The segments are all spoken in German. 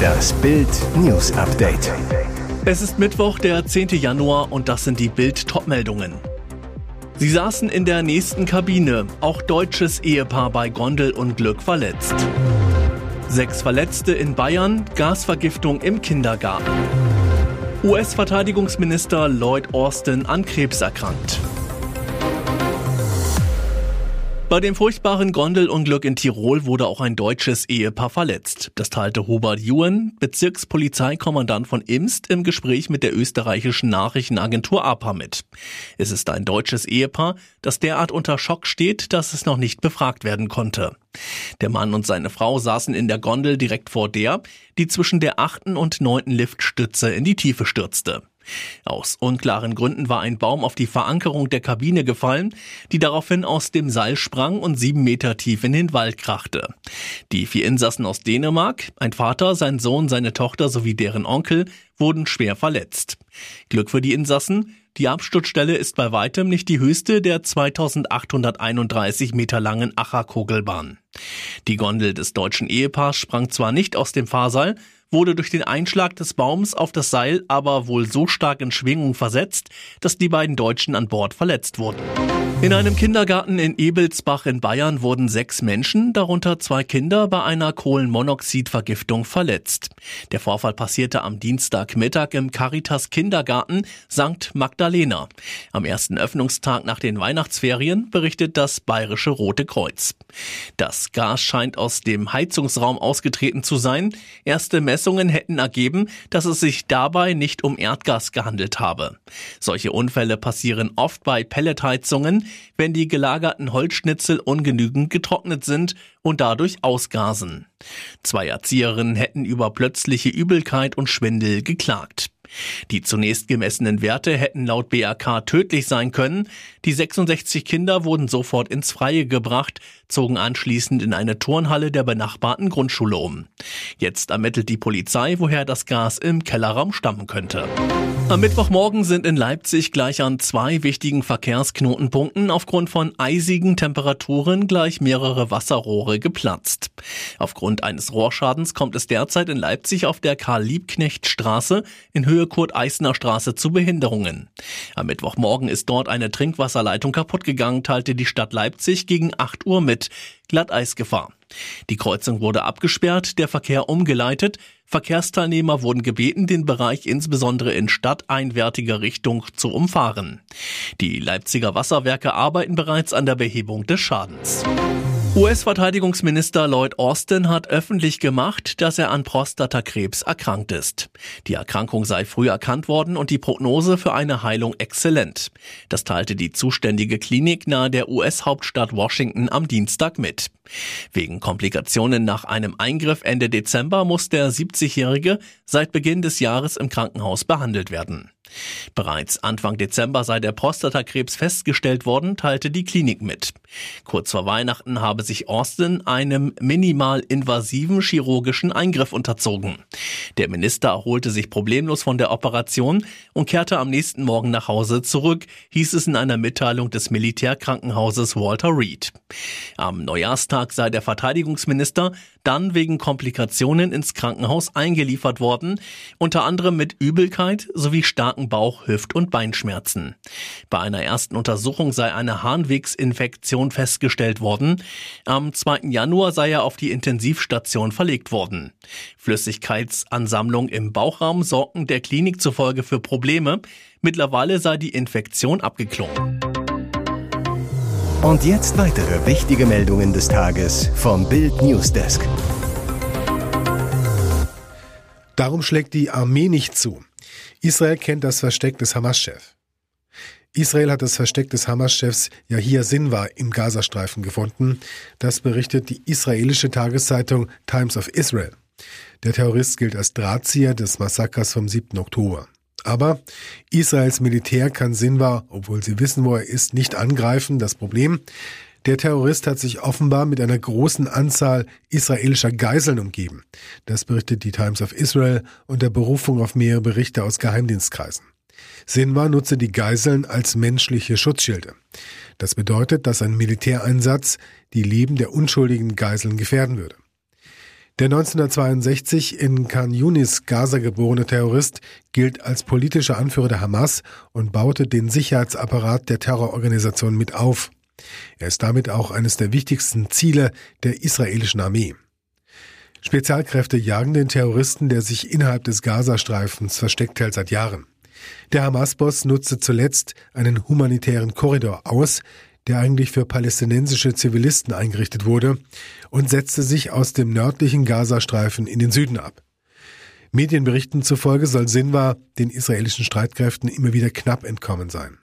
Das Bild News Update. Es ist Mittwoch, der 10. Januar und das sind die Bild Topmeldungen. Sie saßen in der nächsten Kabine, auch deutsches Ehepaar bei Gondelunglück verletzt. Sechs Verletzte in Bayern, Gasvergiftung im Kindergarten. US-Verteidigungsminister Lloyd Austin an Krebs erkrankt. Bei dem furchtbaren Gondelunglück in Tirol wurde auch ein deutsches Ehepaar verletzt. Das teilte Hubert Ewan, Bezirkspolizeikommandant von Imst, im Gespräch mit der österreichischen Nachrichtenagentur APA mit. Es ist ein deutsches Ehepaar, das derart unter Schock steht, dass es noch nicht befragt werden konnte. Der Mann und seine Frau saßen in der Gondel direkt vor der, die zwischen der achten und neunten Liftstütze in die Tiefe stürzte. Aus unklaren Gründen war ein Baum auf die Verankerung der Kabine gefallen, die daraufhin aus dem Seil sprang und sieben Meter tief in den Wald krachte. Die vier Insassen aus Dänemark, ein Vater, sein Sohn, seine Tochter sowie deren Onkel, wurden schwer verletzt. Glück für die Insassen, die Absturzstelle ist bei weitem nicht die höchste der 2831 Meter langen Acher-Kogelbahn. Die Gondel des deutschen Ehepaars sprang zwar nicht aus dem Fahrseil, wurde durch den Einschlag des Baums auf das Seil aber wohl so stark in Schwingung versetzt, dass die beiden Deutschen an Bord verletzt wurden. In einem Kindergarten in Ebelsbach in Bayern wurden sechs Menschen, darunter zwei Kinder, bei einer Kohlenmonoxidvergiftung verletzt. Der Vorfall passierte am Dienstagmittag im Caritas Kindergarten St. Magdalena. Am ersten Öffnungstag nach den Weihnachtsferien berichtet das Bayerische Rote Kreuz. Das Gas scheint aus dem Heizungsraum ausgetreten zu sein. Erste Messungen hätten ergeben, dass es sich dabei nicht um Erdgas gehandelt habe. Solche Unfälle passieren oft bei Pelletheizungen, wenn die gelagerten Holzschnitzel ungenügend getrocknet sind und dadurch ausgasen. Zwei Erzieherinnen hätten über plötzliche Übelkeit und Schwindel geklagt. Die zunächst gemessenen Werte hätten laut BRK tödlich sein können. Die 66 Kinder wurden sofort ins Freie gebracht, zogen anschließend in eine Turnhalle der benachbarten Grundschule um. Jetzt ermittelt die Polizei, woher das Gas im Kellerraum stammen könnte. Am Mittwochmorgen sind in Leipzig gleich an zwei wichtigen Verkehrsknotenpunkten aufgrund von eisigen Temperaturen gleich mehrere Wasserrohre geplatzt. Aufgrund eines Rohrschadens kommt es derzeit in Leipzig auf der Karl-Liebknecht-Straße in Höhe Kurt-Eisner-Straße zu Behinderungen. Am Mittwochmorgen ist dort eine Trinkwasserleitung kaputt gegangen, teilte die Stadt Leipzig gegen 8 Uhr mit. Glatteisgefahr. Die Kreuzung wurde abgesperrt, der Verkehr umgeleitet. Verkehrsteilnehmer wurden gebeten, den Bereich insbesondere in stadteinwärtiger Richtung zu umfahren. Die Leipziger Wasserwerke arbeiten bereits an der Behebung des Schadens. US-Verteidigungsminister Lloyd Austin hat öffentlich gemacht, dass er an Prostatakrebs erkrankt ist. Die Erkrankung sei früh erkannt worden und die Prognose für eine Heilung exzellent. Das teilte die zuständige Klinik nahe der US-Hauptstadt Washington am Dienstag mit. Wegen Komplikationen nach einem Eingriff Ende Dezember muss der 70-Jährige seit Beginn des Jahres im Krankenhaus behandelt werden. Bereits Anfang Dezember sei der Prostatakrebs festgestellt worden, teilte die Klinik mit. Kurz vor Weihnachten habe sich Austin einem minimal invasiven chirurgischen Eingriff unterzogen. Der Minister erholte sich problemlos von der Operation und kehrte am nächsten Morgen nach Hause zurück, hieß es in einer Mitteilung des Militärkrankenhauses Walter Reed. Am Neujahrstag sei der Verteidigungsminister dann wegen Komplikationen ins Krankenhaus eingeliefert worden, unter anderem mit Übelkeit sowie starken starken Bauch-, Hüft- und Beinschmerzen. Bei einer ersten Untersuchung sei eine Harnwegsinfektion festgestellt worden. Am 2. Januar sei er auf die Intensivstation verlegt worden. Flüssigkeitsansammlung im Bauchraum sorgten der Klinik zufolge für Probleme. Mittlerweile sei die Infektion abgeklungen. Und jetzt weitere wichtige Meldungen des Tages vom Bild Newsdesk. Darum schlägt die Armee nicht zu. Israel kennt das Versteck des Hamas-Chefs. Israel hat das Versteck des Hamas-Chefs Yahya Sinwar im Gazastreifen gefunden. Das berichtet die israelische Tageszeitung Times of Israel. Der Terrorist gilt als Drahtzieher des Massakers vom 7. Oktober. Aber Israels Militär kann Sinwar, obwohl sie wissen, wo er ist, nicht angreifen. Das Problem, der Terrorist hat sich offenbar mit einer großen Anzahl israelischer Geiseln umgeben. Das berichtet die Times of Israel unter Berufung auf mehrere Berichte aus Geheimdienstkreisen. Sinwar nutze die Geiseln als menschliche Schutzschilde. Das bedeutet, dass ein Militäreinsatz die Leben der unschuldigen Geiseln gefährden würde. Der 1962 in Khan Yunis, Gaza geborene Terrorist gilt als politischer Anführer der Hamas und baute den Sicherheitsapparat der Terrororganisation mit auf. Er ist damit auch eines der wichtigsten Ziele der israelischen Armee. Spezialkräfte jagen den Terroristen, der sich innerhalb des Gazastreifens versteckt hält seit Jahren. Der Hamas-Boss nutzte zuletzt einen humanitären Korridor aus, der eigentlich für palästinensische Zivilisten eingerichtet wurde, und setzte sich aus dem nördlichen Gazastreifen in den Süden ab. Medienberichten zufolge soll Sinwar den israelischen Streitkräften immer wieder knapp entkommen sein.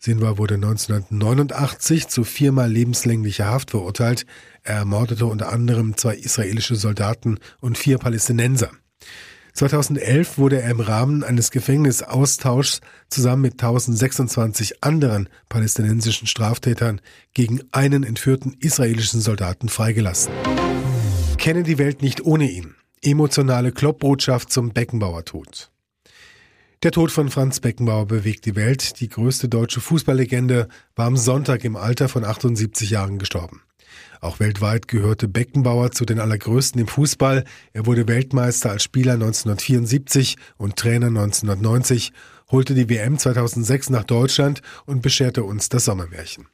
Sinwar wurde 1989 zu viermal lebenslänglicher Haft verurteilt. Er ermordete unter anderem zwei israelische Soldaten und vier Palästinenser. 2011 wurde er im Rahmen eines Gefängnisaustauschs zusammen mit 1026 anderen palästinensischen Straftätern gegen einen entführten israelischen Soldaten freigelassen. Kenne die Welt nicht ohne ihn. Emotionale Kloppbotschaft zum Beckenbauer-Tod. Der Tod von Franz Beckenbauer bewegt die Welt. Die größte deutsche Fußballlegende war am Sonntag im Alter von 78 Jahren gestorben. Auch weltweit gehörte Beckenbauer zu den allergrößten im Fußball. Er wurde Weltmeister als Spieler 1974 und Trainer 1990, holte die WM 2006 nach Deutschland und bescherte uns das Sommermärchen.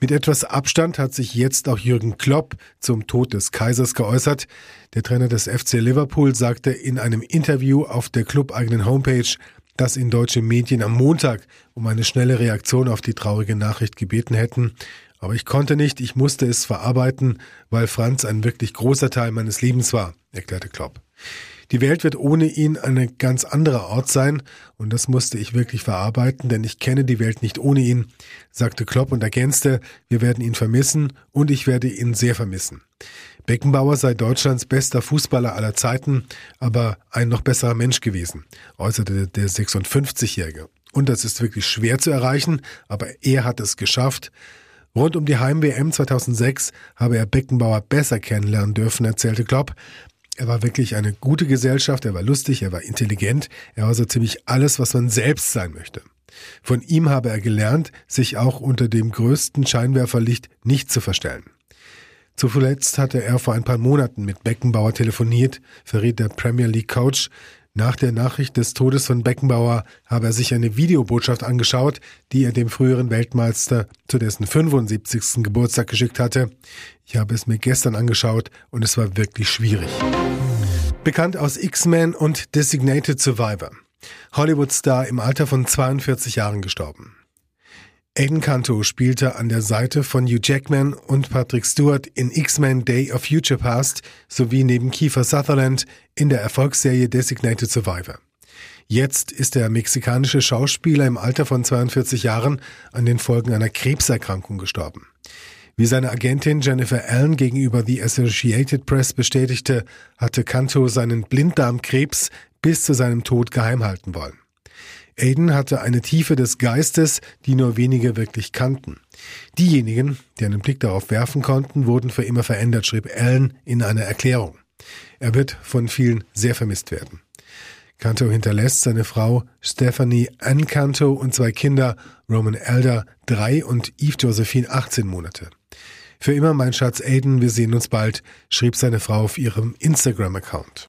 Mit etwas Abstand hat sich jetzt auch Jürgen Klopp zum Tod des Kaisers geäußert. Der Trainer des FC Liverpool sagte in einem Interview auf der clubeigenen Homepage, dass ihn deutsche Medien am Montag um eine schnelle Reaktion auf die traurige Nachricht gebeten hätten. Aber ich konnte nicht, ich musste es verarbeiten, weil Franz ein wirklich großer Teil meines Lebens war, erklärte Klopp. Die Welt wird ohne ihn eine ganz andere Ort sein und das musste ich wirklich verarbeiten, denn ich kenne die Welt nicht ohne ihn, sagte Klopp und ergänzte, wir werden ihn vermissen und ich werde ihn sehr vermissen. Beckenbauer sei Deutschlands bester Fußballer aller Zeiten, aber ein noch besserer Mensch gewesen, äußerte der 56-Jährige. Und das ist wirklich schwer zu erreichen, aber er hat es geschafft. Rund um die Heim-WM 2006 habe er Beckenbauer besser kennenlernen dürfen, erzählte Klopp. Er war wirklich eine gute Gesellschaft, er war lustig, er war intelligent, er war so ziemlich alles, was man selbst sein möchte. Von ihm habe er gelernt, sich auch unter dem größten Scheinwerferlicht nicht zu verstellen. Zuletzt hatte er vor ein paar Monaten mit Beckenbauer telefoniert, verriet der Premier League Coach. Nach der Nachricht des Todes von Beckenbauer habe er sich eine Videobotschaft angeschaut, die er dem früheren Weltmeister zu dessen 75. Geburtstag geschickt hatte. Ich habe es mir gestern angeschaut und es war wirklich schwierig. Bekannt aus X-Men und Designated Survivor. Hollywood-Star im Alter von 42 Jahren gestorben. Aiden Canto spielte an der Seite von Hugh Jackman und Patrick Stewart in X-Men Day of Future Past sowie neben Kiefer Sutherland in der Erfolgsserie Designated Survivor. Jetzt ist der mexikanische Schauspieler im Alter von 42 Jahren an den Folgen einer Krebserkrankung gestorben. Wie seine Agentin Jennifer Allen gegenüber The Associated Press bestätigte, hatte Canto seinen Blinddarmkrebs bis zu seinem Tod geheim halten wollen. Aiden hatte eine Tiefe des Geistes, die nur wenige wirklich kannten. Diejenigen, die einen Blick darauf werfen konnten, wurden für immer verändert, schrieb Allen in einer Erklärung. Er wird von vielen sehr vermisst werden. Canto hinterlässt seine Frau Stephanie Ann Canto und zwei Kinder, Roman Elder drei und Eve Josephine 18 Monate. Für immer mein Schatz Aiden, wir sehen uns bald, schrieb seine Frau auf ihrem Instagram-Account.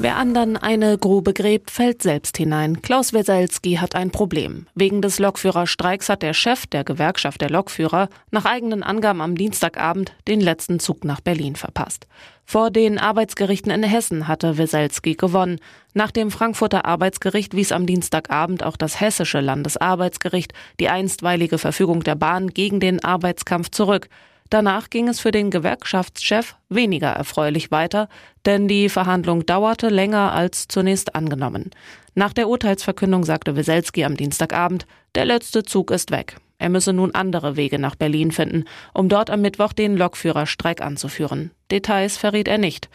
Wer anderen eine Grube gräbt, fällt selbst hinein. Klaus Weselski hat ein Problem. Wegen des Lokführerstreiks hat der Chef der Gewerkschaft der Lokführer nach eigenen Angaben am Dienstagabend den letzten Zug nach Berlin verpasst. Vor den Arbeitsgerichten in Hessen hatte Weselski gewonnen. Nach dem Frankfurter Arbeitsgericht wies am Dienstagabend auch das hessische Landesarbeitsgericht die einstweilige Verfügung der Bahn gegen den Arbeitskampf zurück. Danach ging es für den Gewerkschaftschef weniger erfreulich weiter, denn die Verhandlung dauerte länger als zunächst angenommen. Nach der Urteilsverkündung sagte Weselski am Dienstagabend, der letzte Zug ist weg. Er müsse nun andere Wege nach Berlin finden, um dort am Mittwoch den Lokführerstreik anzuführen. Details verriet er nicht.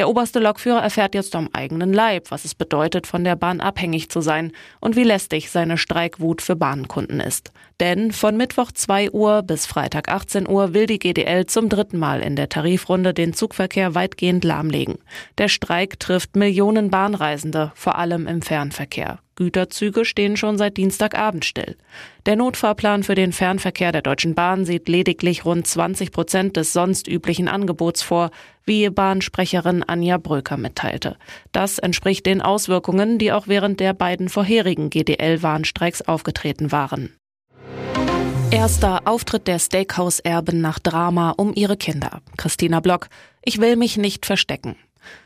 Der oberste Lokführer erfährt jetzt am eigenen Leib, was es bedeutet, von der Bahn abhängig zu sein und wie lästig seine Streikwut für Bahnkunden ist. Denn von Mittwoch 2 Uhr bis Freitag 18 Uhr will die GDL zum dritten Mal in der Tarifrunde den Zugverkehr weitgehend lahmlegen. Der Streik trifft Millionen Bahnreisende, vor allem im Fernverkehr. Güterzüge stehen schon seit Dienstagabend still. Der Notfahrplan für den Fernverkehr der Deutschen Bahn sieht lediglich rund 20 Prozent des sonst üblichen Angebots vor, wie Bahnsprecherin Anja Bröker mitteilte. Das entspricht den Auswirkungen, die auch während der beiden vorherigen GDL-Warnstreiks aufgetreten waren. Erster Auftritt der Steakhouse-Erben nach Drama um ihre Kinder. Christina Block. Ich will mich nicht verstecken.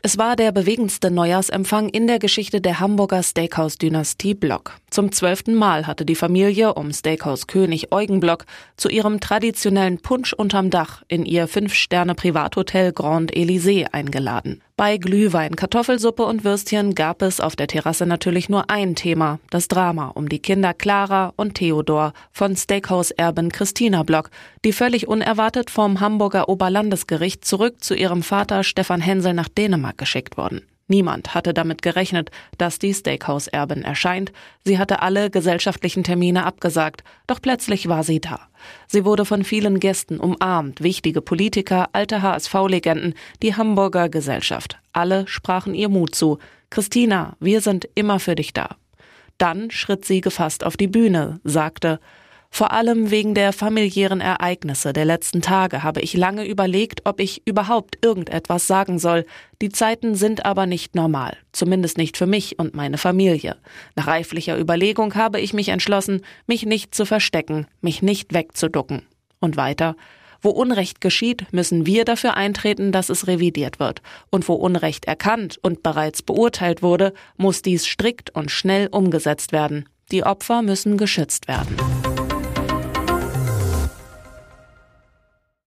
Es war der bewegendste Neujahrsempfang in der Geschichte der Hamburger Steakhouse-Dynastie Block. Zum zwölften Mal hatte die Familie um Steakhouse-König Eugen Block zu ihrem traditionellen Punsch unterm Dach in ihr Fünf-Sterne-Privathotel Grand Elysée eingeladen. Bei Glühwein, Kartoffelsuppe und Würstchen gab es auf der Terrasse natürlich nur ein Thema, das Drama um die Kinder Clara und Theodor von Steakhouse-Erbin Christina Block, die völlig unerwartet vom Hamburger Oberlandesgericht zurück zu ihrem Vater Stefan Hensel nach Dänemark geschickt wurden. Niemand hatte damit gerechnet, dass die Steakhouse-Erbin erscheint. Sie hatte alle gesellschaftlichen Termine abgesagt, doch plötzlich war sie da. Sie wurde von vielen Gästen umarmt, wichtige Politiker, alte HSV-Legenden, die Hamburger Gesellschaft. Alle sprachen ihr Mut zu. Christina, wir sind immer für dich da. Dann schritt sie gefasst auf die Bühne, sagte, vor allem wegen der familiären Ereignisse der letzten Tage habe ich lange überlegt, ob ich überhaupt irgendetwas sagen soll. Die Zeiten sind aber nicht normal, zumindest nicht für mich und meine Familie. Nach reiflicher Überlegung habe ich mich entschlossen, mich nicht zu verstecken, mich nicht wegzuducken. Und weiter, wo Unrecht geschieht, müssen wir dafür eintreten, dass es revidiert wird. Und wo Unrecht erkannt und bereits beurteilt wurde, muss dies strikt und schnell umgesetzt werden. Die Opfer müssen geschützt werden.